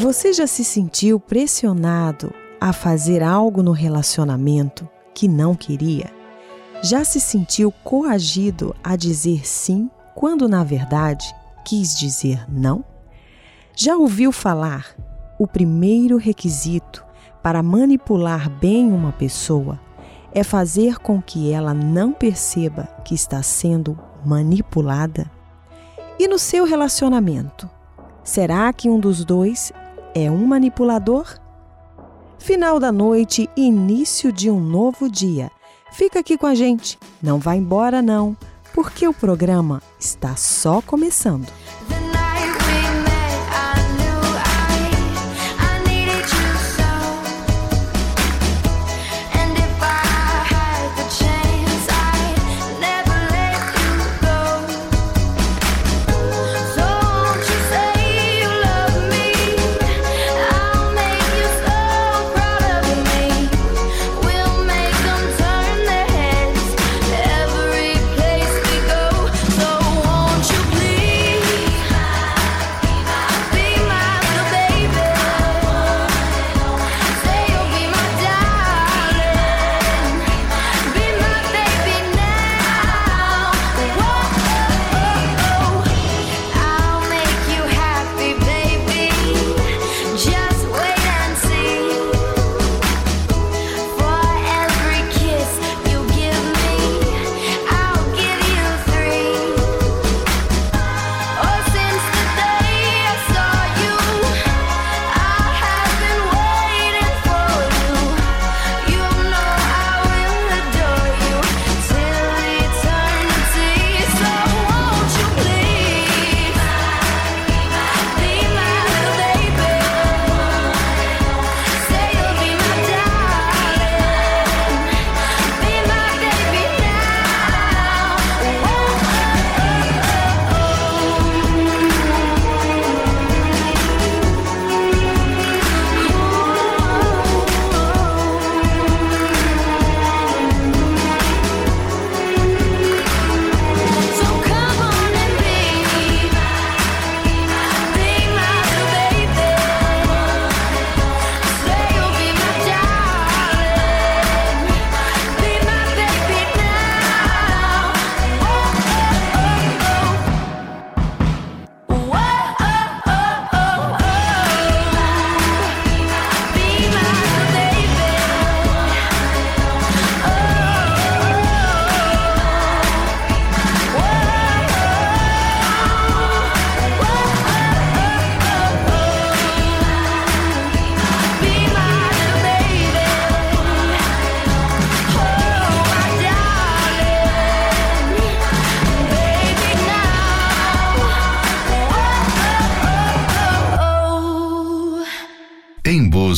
Você já se sentiu pressionado a fazer algo no relacionamento que não queria? Já se sentiu coagido a dizer sim quando na verdade quis dizer não? Já ouviu falar o primeiro requisito para manipular bem uma pessoa é fazer com que ela não perceba que está sendo manipulada? E no seu relacionamento, será que um dos dois é um manipulador? Final da noite início de um novo dia. Fica aqui com a gente, não vá embora não, porque o programa está só começando.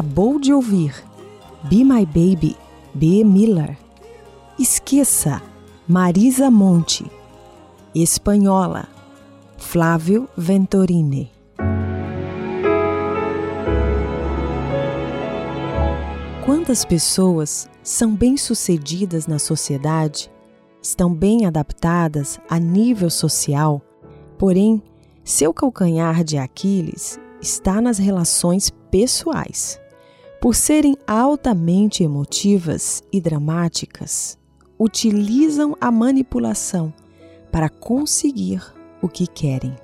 acabou de ouvir Be My Baby, B. Miller. Esqueça, Marisa Monte. Espanhola, Flávio Ventorini. Quantas pessoas são bem-sucedidas na sociedade, estão bem adaptadas a nível social, porém, seu calcanhar de Aquiles está nas relações pessoais. Por serem altamente emotivas e dramáticas, utilizam a manipulação para conseguir o que querem.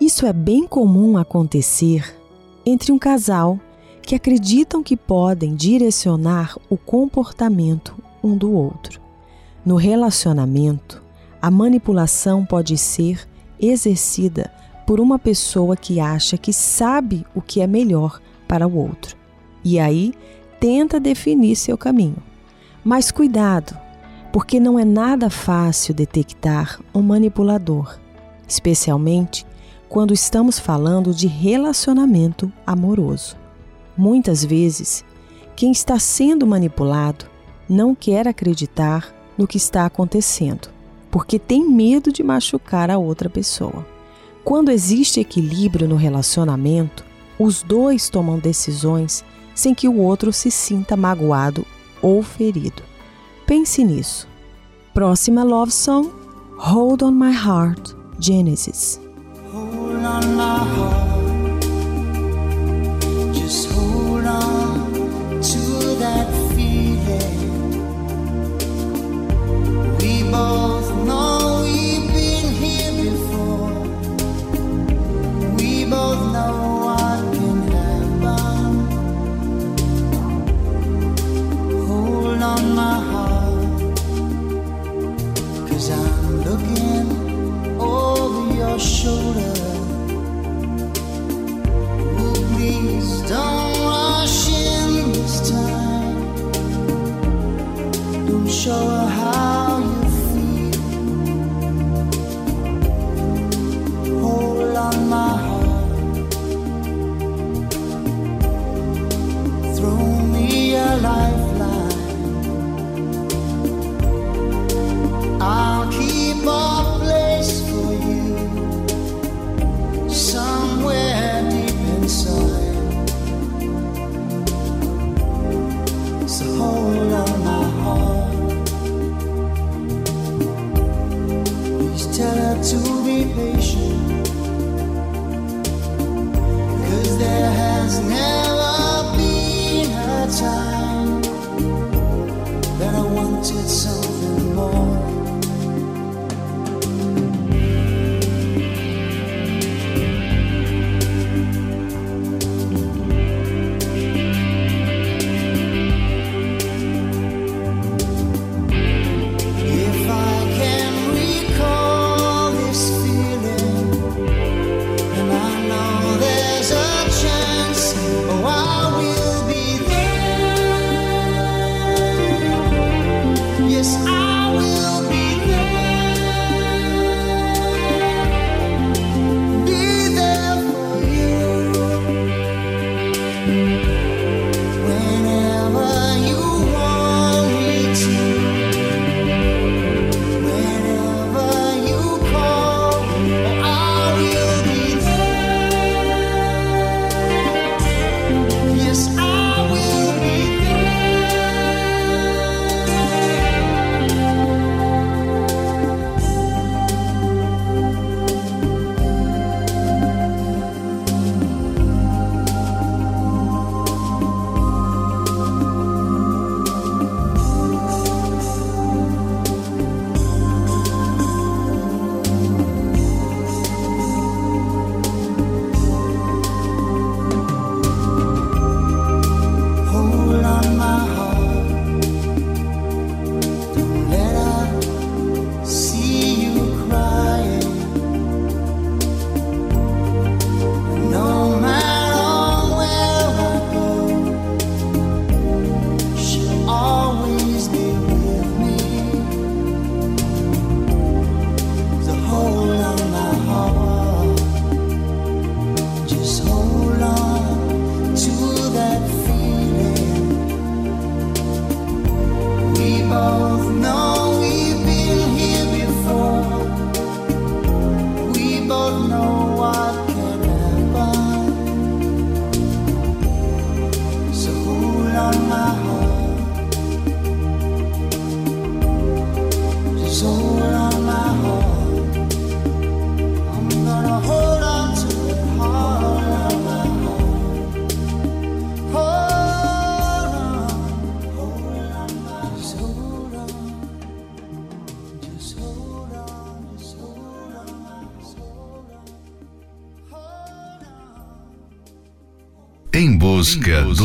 Isso é bem comum acontecer entre um casal que acreditam que podem direcionar o comportamento um do outro. No relacionamento, a manipulação pode ser exercida por uma pessoa que acha que sabe o que é melhor para o outro. E aí tenta definir seu caminho. Mas cuidado, porque não é nada fácil detectar um manipulador, especialmente quando estamos falando de relacionamento amoroso. Muitas vezes, quem está sendo manipulado não quer acreditar no que está acontecendo, porque tem medo de machucar a outra pessoa. Quando existe equilíbrio no relacionamento, os dois tomam decisões sem que o outro se sinta magoado ou ferido. Pense nisso. Próxima love song: Hold on My Heart, Genesis. Hold on my heart. both shoulder. Ooh, please don't rush in this time. Don't show her how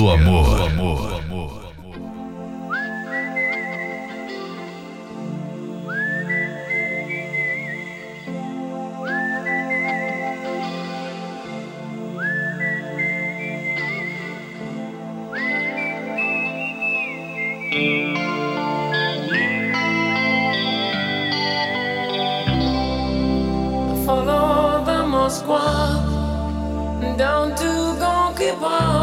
do amor. Do amor. Follow the Moscow down to Gonquibar.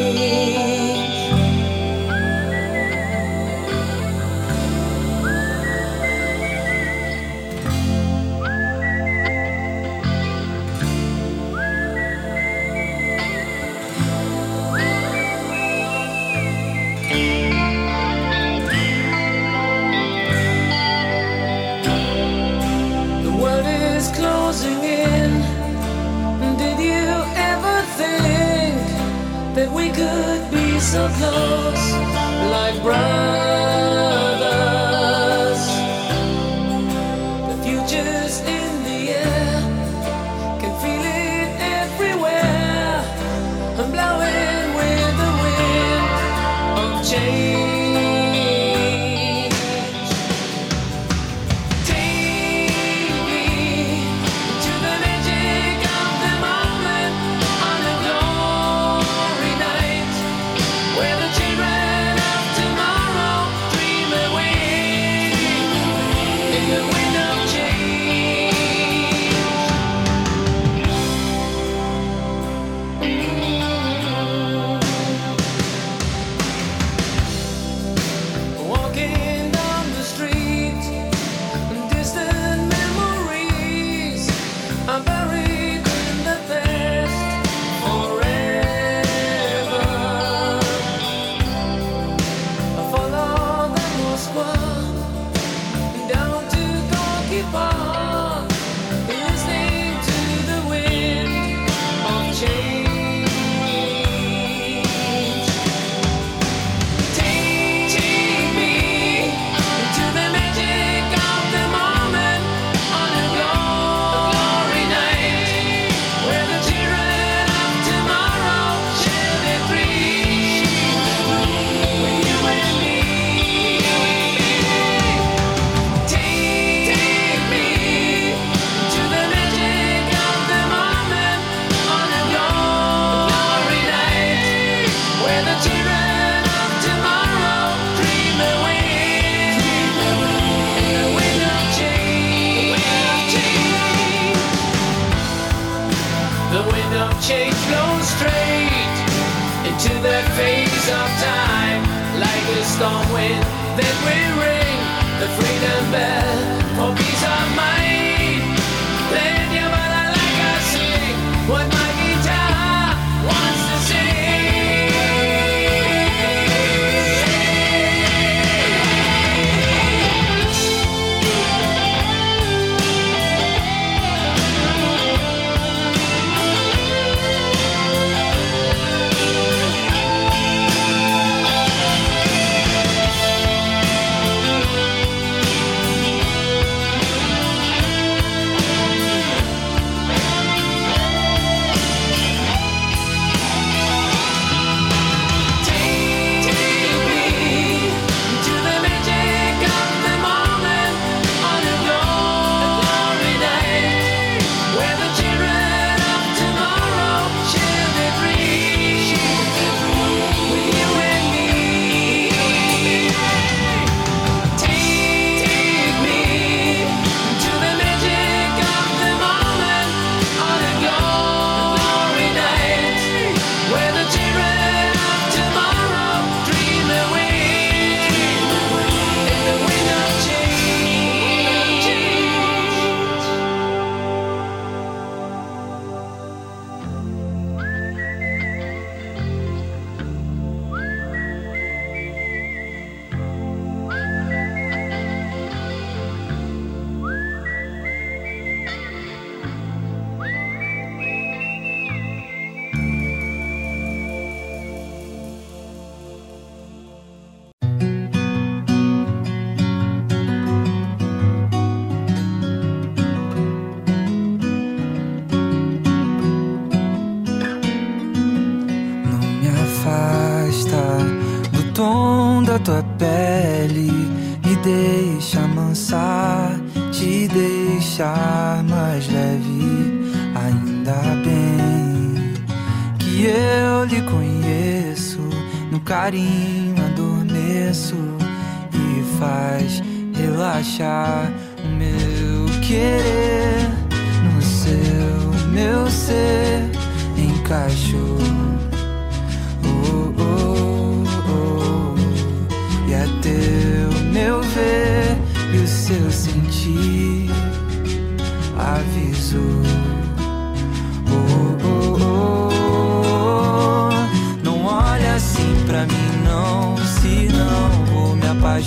so close, like brown.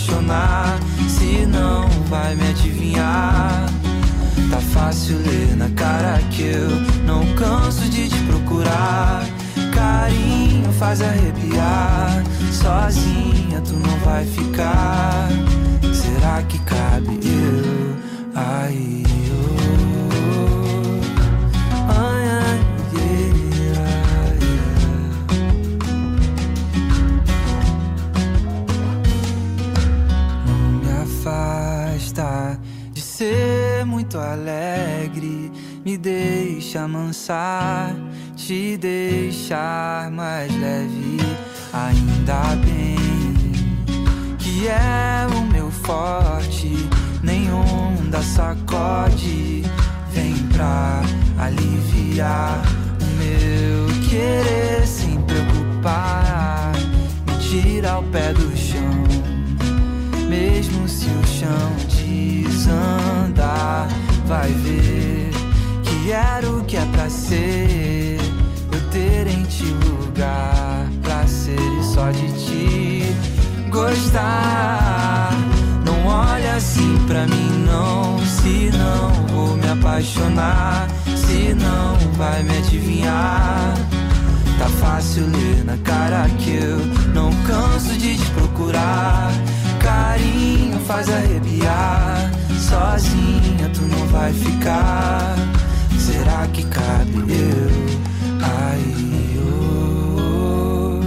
Apaixonar, se não vai me adivinhar. Tá fácil ler na cara que eu não canso de te procurar. Carinho faz arrepiar. Sozinha tu não vai ficar. Será que cabe eu aí? Muito alegre, me deixa amansar, te deixar mais leve. Ainda bem que é o meu forte, nenhum da sacode vem pra aliviar o meu querer sem preocupar, me tira o pé do chão. Mesmo se o chão desandar, vai ver que era o que é pra ser. Eu ter em ti lugar pra ser e só de ti gostar. Não olha assim pra mim, não. Se não vou me apaixonar, se não vai me adivinhar. Tá fácil ler na cara que eu não canso de te procurar. Carinho faz arrepiar. Sozinha tu não vai ficar. Será que cabe eu aí? oh?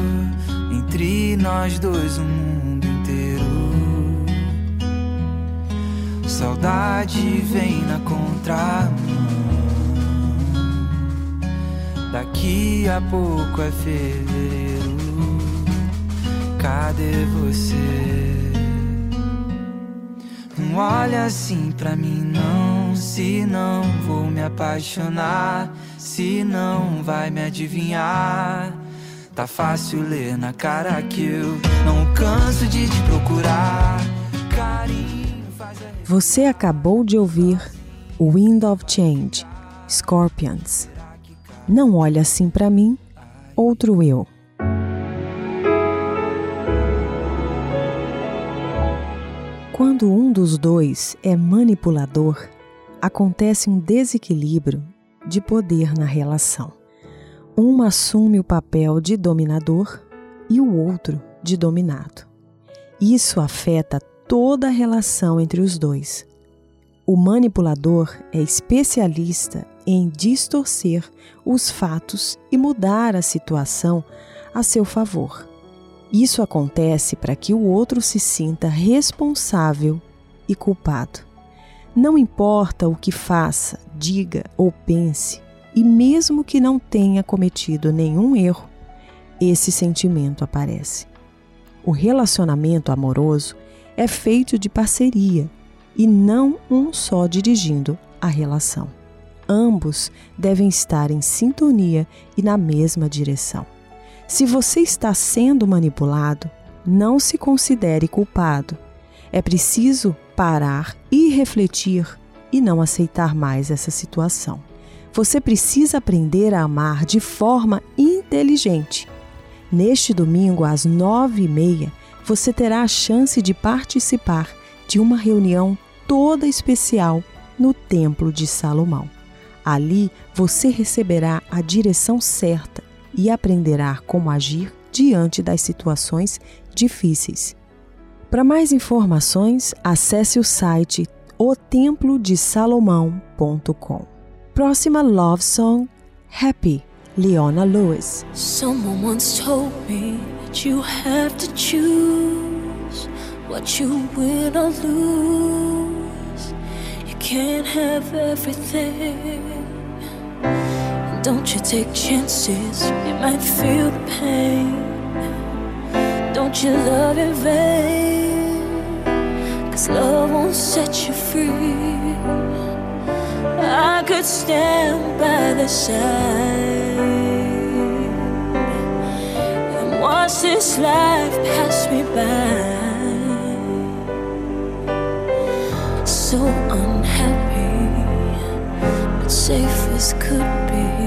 Entre nós dois, o mundo inteiro. Saudade vem na contramão. Daqui a pouco é fevereiro. Cadê você? Não olha assim pra mim, não. Se não vou me apaixonar, se não vai me adivinhar. Tá fácil ler na cara que eu não canso de te procurar. Carinho faz a Você acabou de ouvir Wind of Change, Scorpions. Não olha assim pra mim, outro eu. Quando um dos dois é manipulador, acontece um desequilíbrio de poder na relação. Um assume o papel de dominador e o outro de dominado. Isso afeta toda a relação entre os dois. O manipulador é especialista em distorcer os fatos e mudar a situação a seu favor. Isso acontece para que o outro se sinta responsável e culpado. Não importa o que faça, diga ou pense, e mesmo que não tenha cometido nenhum erro, esse sentimento aparece. O relacionamento amoroso é feito de parceria e não um só dirigindo a relação. Ambos devem estar em sintonia e na mesma direção. Se você está sendo manipulado, não se considere culpado. É preciso parar e refletir e não aceitar mais essa situação. Você precisa aprender a amar de forma inteligente. Neste domingo, às nove e meia, você terá a chance de participar de uma reunião toda especial no Templo de Salomão. Ali você receberá a direção certa e aprenderá como agir diante das situações difíceis. Para mais informações, acesse o site otemplodesalomão.com. Próxima love song Happy, Leona Lewis. Someone once told me that you have to choose what you win or lose. You can't have everything. Don't you take chances, you might feel the pain. Don't you love in vain? Cause love won't set you free. I could stand by the side and watch this life pass me by. So unhappy, but safe as could be.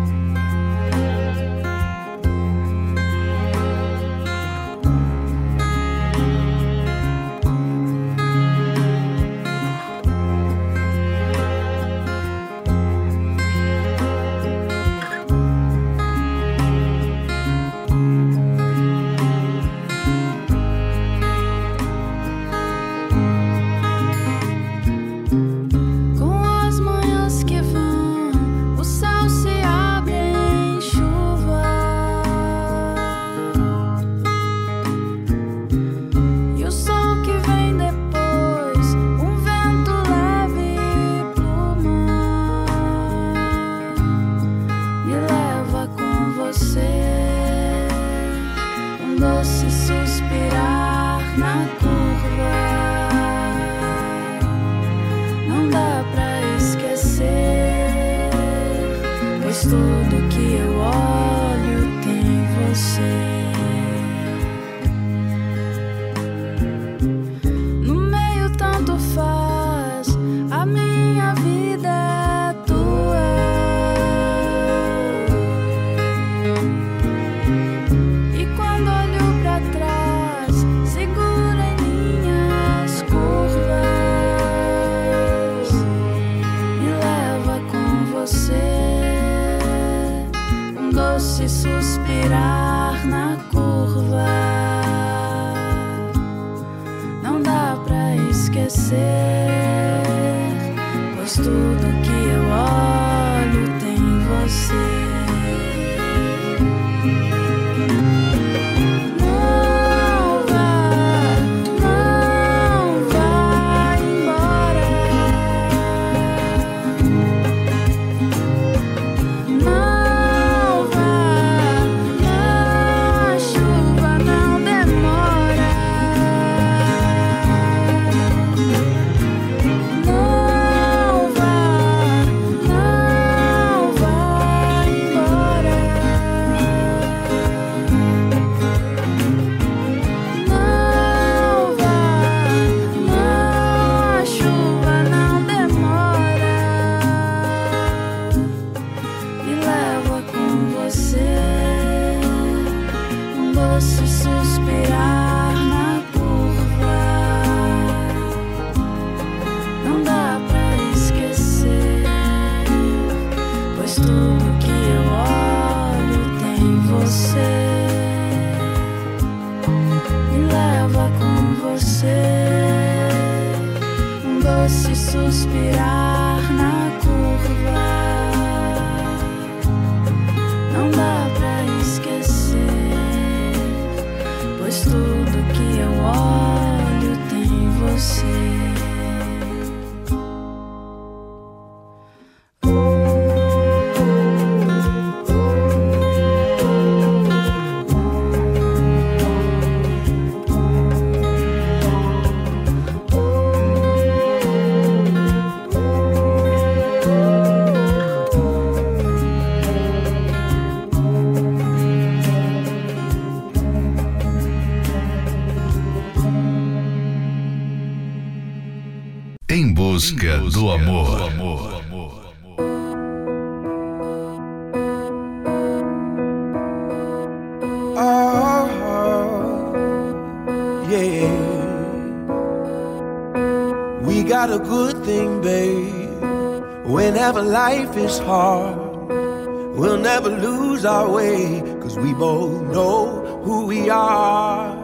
Life is hard, we'll never lose our way. Cause we both know who we are.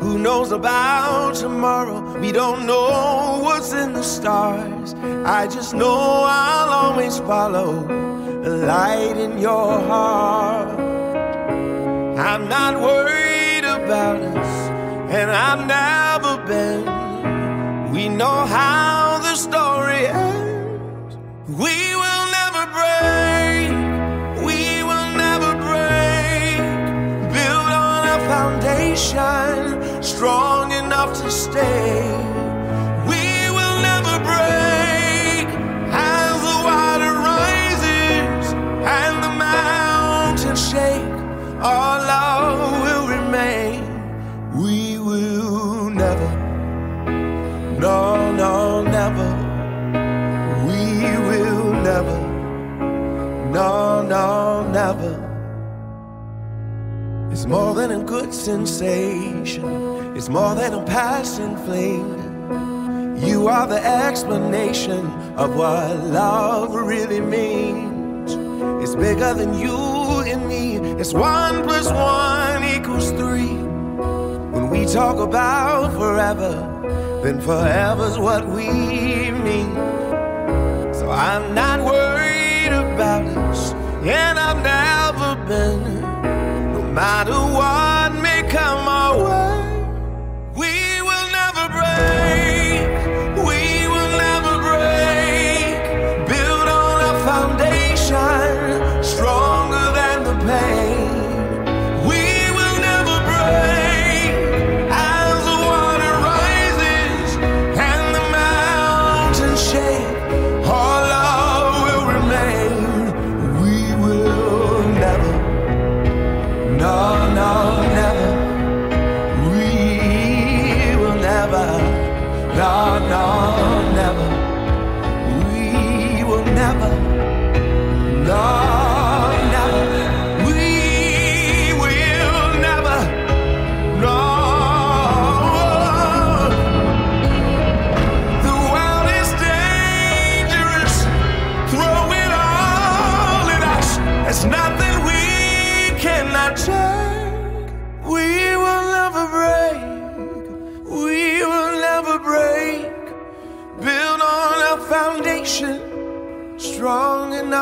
Who knows about tomorrow? We don't know what's in the stars. I just know I'll always follow the light in your heart. I'm not worried about us, and I've never been. We know how the story ends. We foundation strong enough to stay. We will never break as the water rises and the mountains shake. Our love will remain. We will never, no, no, never. We will never, no, no, never. It's more than a good sensation. It's more than a passing fling. You are the explanation of what love really means. It's bigger than you and me. It's one plus one equals three. When we talk about forever, then forever's what we mean. So I'm not worried about us, and I've never been. Matter what may come our way,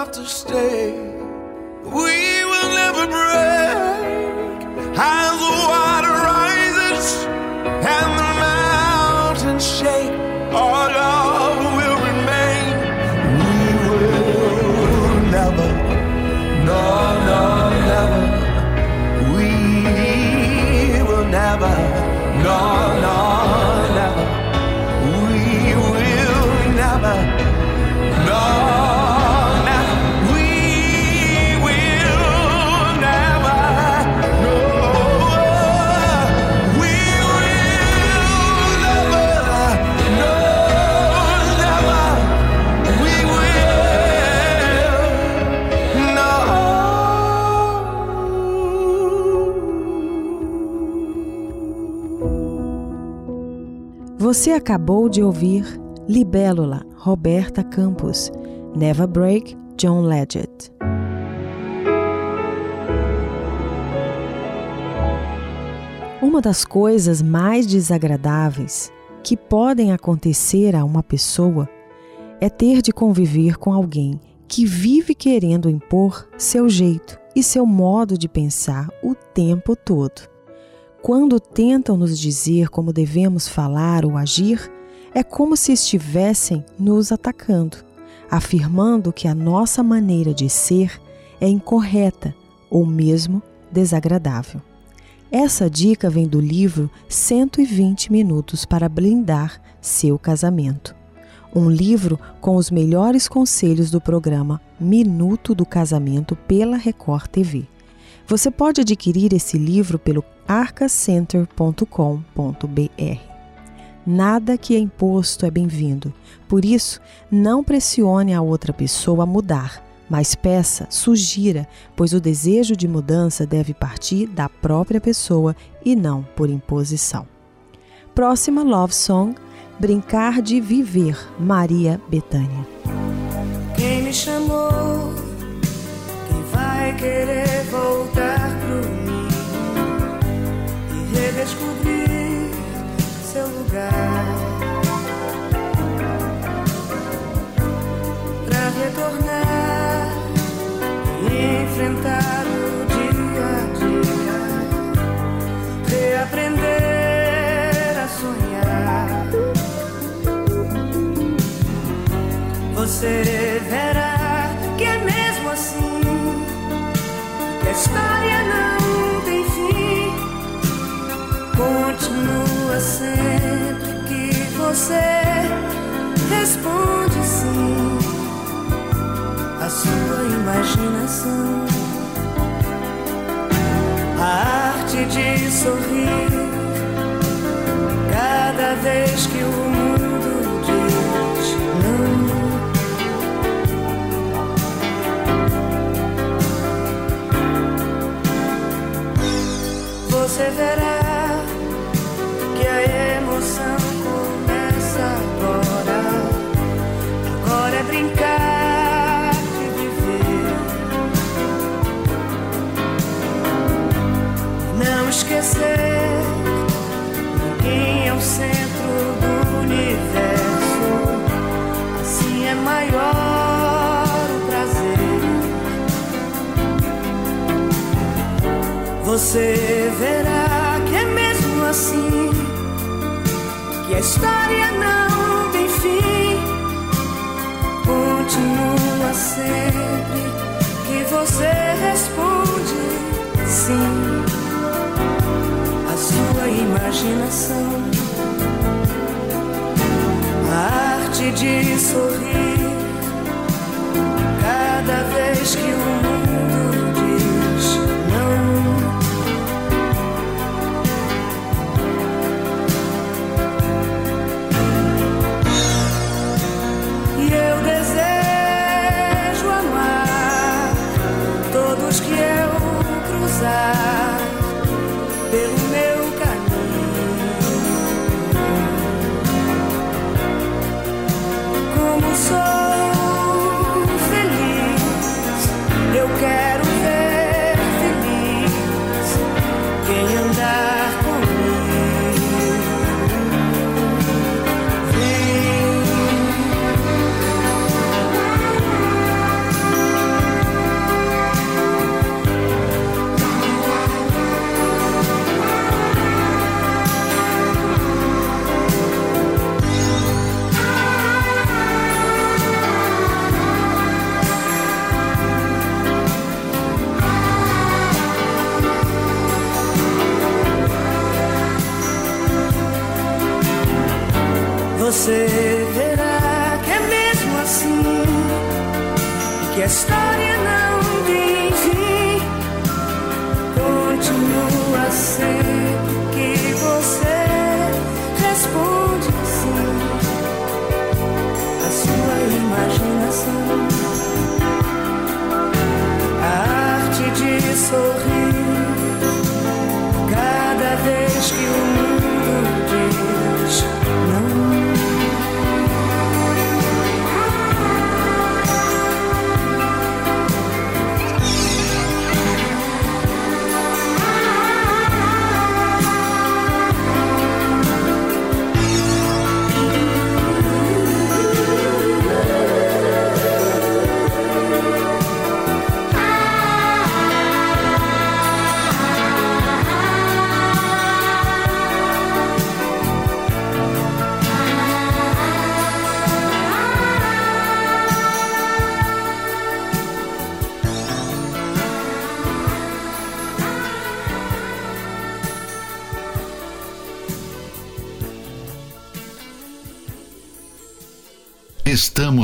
enough to stay. We will never break Você acabou de ouvir Libélula, Roberta Campos, Never Break, John Legend. Uma das coisas mais desagradáveis que podem acontecer a uma pessoa é ter de conviver com alguém que vive querendo impor seu jeito e seu modo de pensar o tempo todo. Quando tentam nos dizer como devemos falar ou agir, é como se estivessem nos atacando, afirmando que a nossa maneira de ser é incorreta ou mesmo desagradável. Essa dica vem do livro 120 Minutos para Blindar Seu Casamento. Um livro com os melhores conselhos do programa Minuto do Casamento pela Record TV. Você pode adquirir esse livro pelo arcacenter.com.br. Nada que é imposto é bem-vindo, por isso, não pressione a outra pessoa a mudar, mas peça, sugira, pois o desejo de mudança deve partir da própria pessoa e não por imposição. Próxima Love Song: Brincar de Viver, Maria Bethânia. Quem me chamou? Vai querer voltar pro mim e redescobrir seu lugar? Pra retornar e enfrentar o dia a dia, reaprender a sonhar. Você verá Continua sempre que você responde sim. A sua imaginação. A arte de sorrir. Cada vez que o mundo diz não. Você verá esquecer, ninguém é o centro do universo. Assim é maior o prazer. Você verá que é mesmo assim que a história não tem fim. Continua sempre que você responde sim. Sua imaginação, a arte de sorrir cada vez que o mundo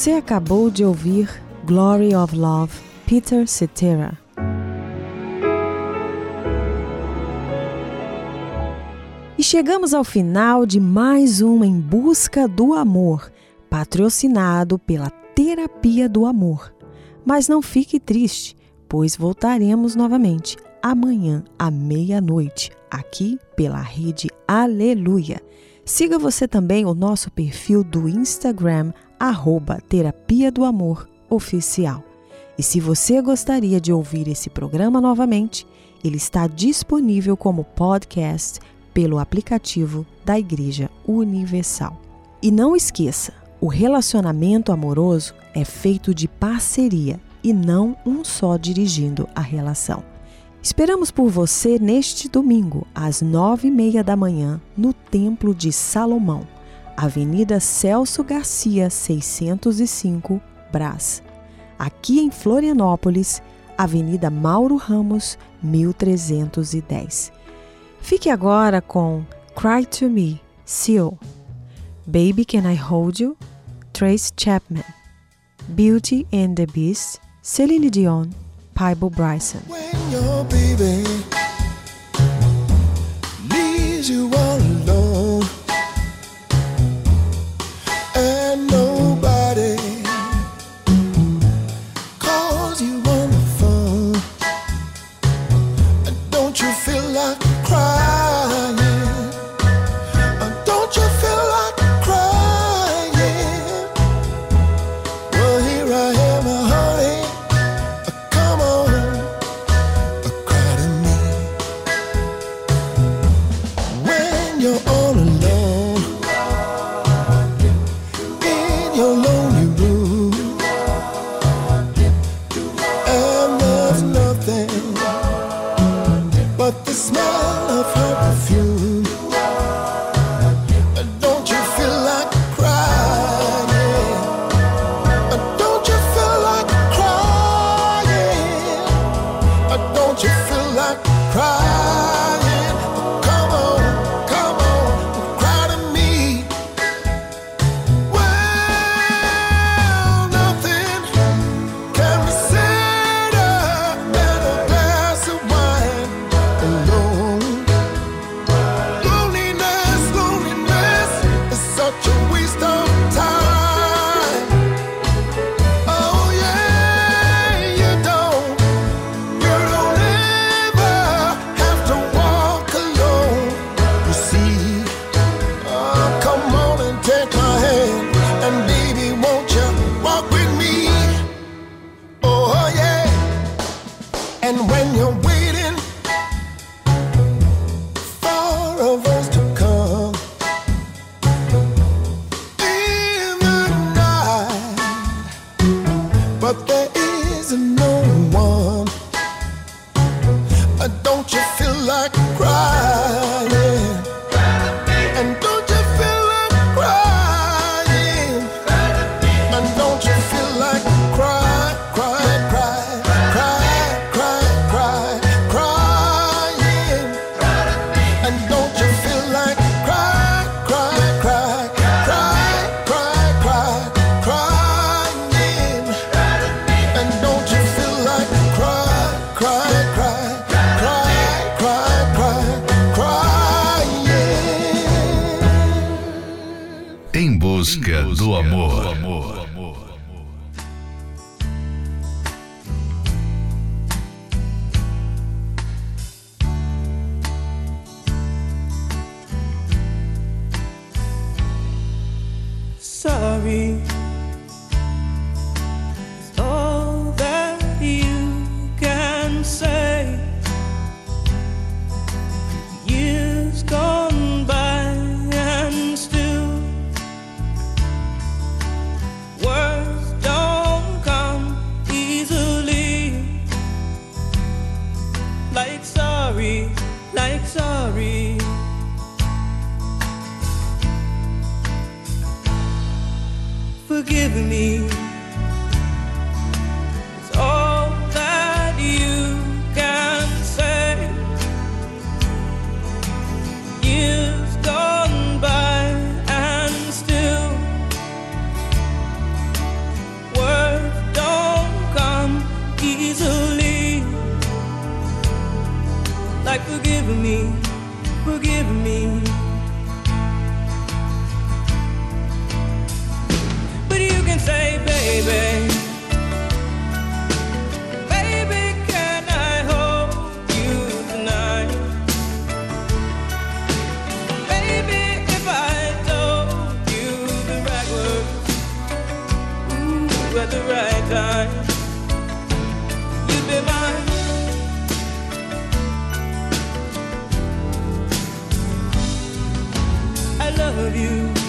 Você acabou de ouvir Glory of Love, Peter Cetera. E chegamos ao final de mais um Em Busca do Amor, patrocinado pela Terapia do Amor. Mas não fique triste, pois voltaremos novamente amanhã à meia-noite, aqui pela rede Aleluia. Siga você também o nosso perfil do Instagram, arroba Terapia do Amor Oficial. E se você gostaria de ouvir esse programa novamente, ele está disponível como podcast pelo aplicativo da Igreja Universal. E não esqueça, o relacionamento amoroso é feito de parceria e não um só dirigindo a relação. Esperamos por você neste domingo, às nove e meia da manhã, no Templo de Salomão, Avenida Celso Garcia, 605, Brás. Aqui em Florianópolis, Avenida Mauro Ramos, 1310. Fique agora com Cry to Me, Seal. Baby Can I Hold You, Trace Chapman. Beauty and the Beast, Celine Dion, Pibo Bryson. You all alone busca do amor. I love you.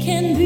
can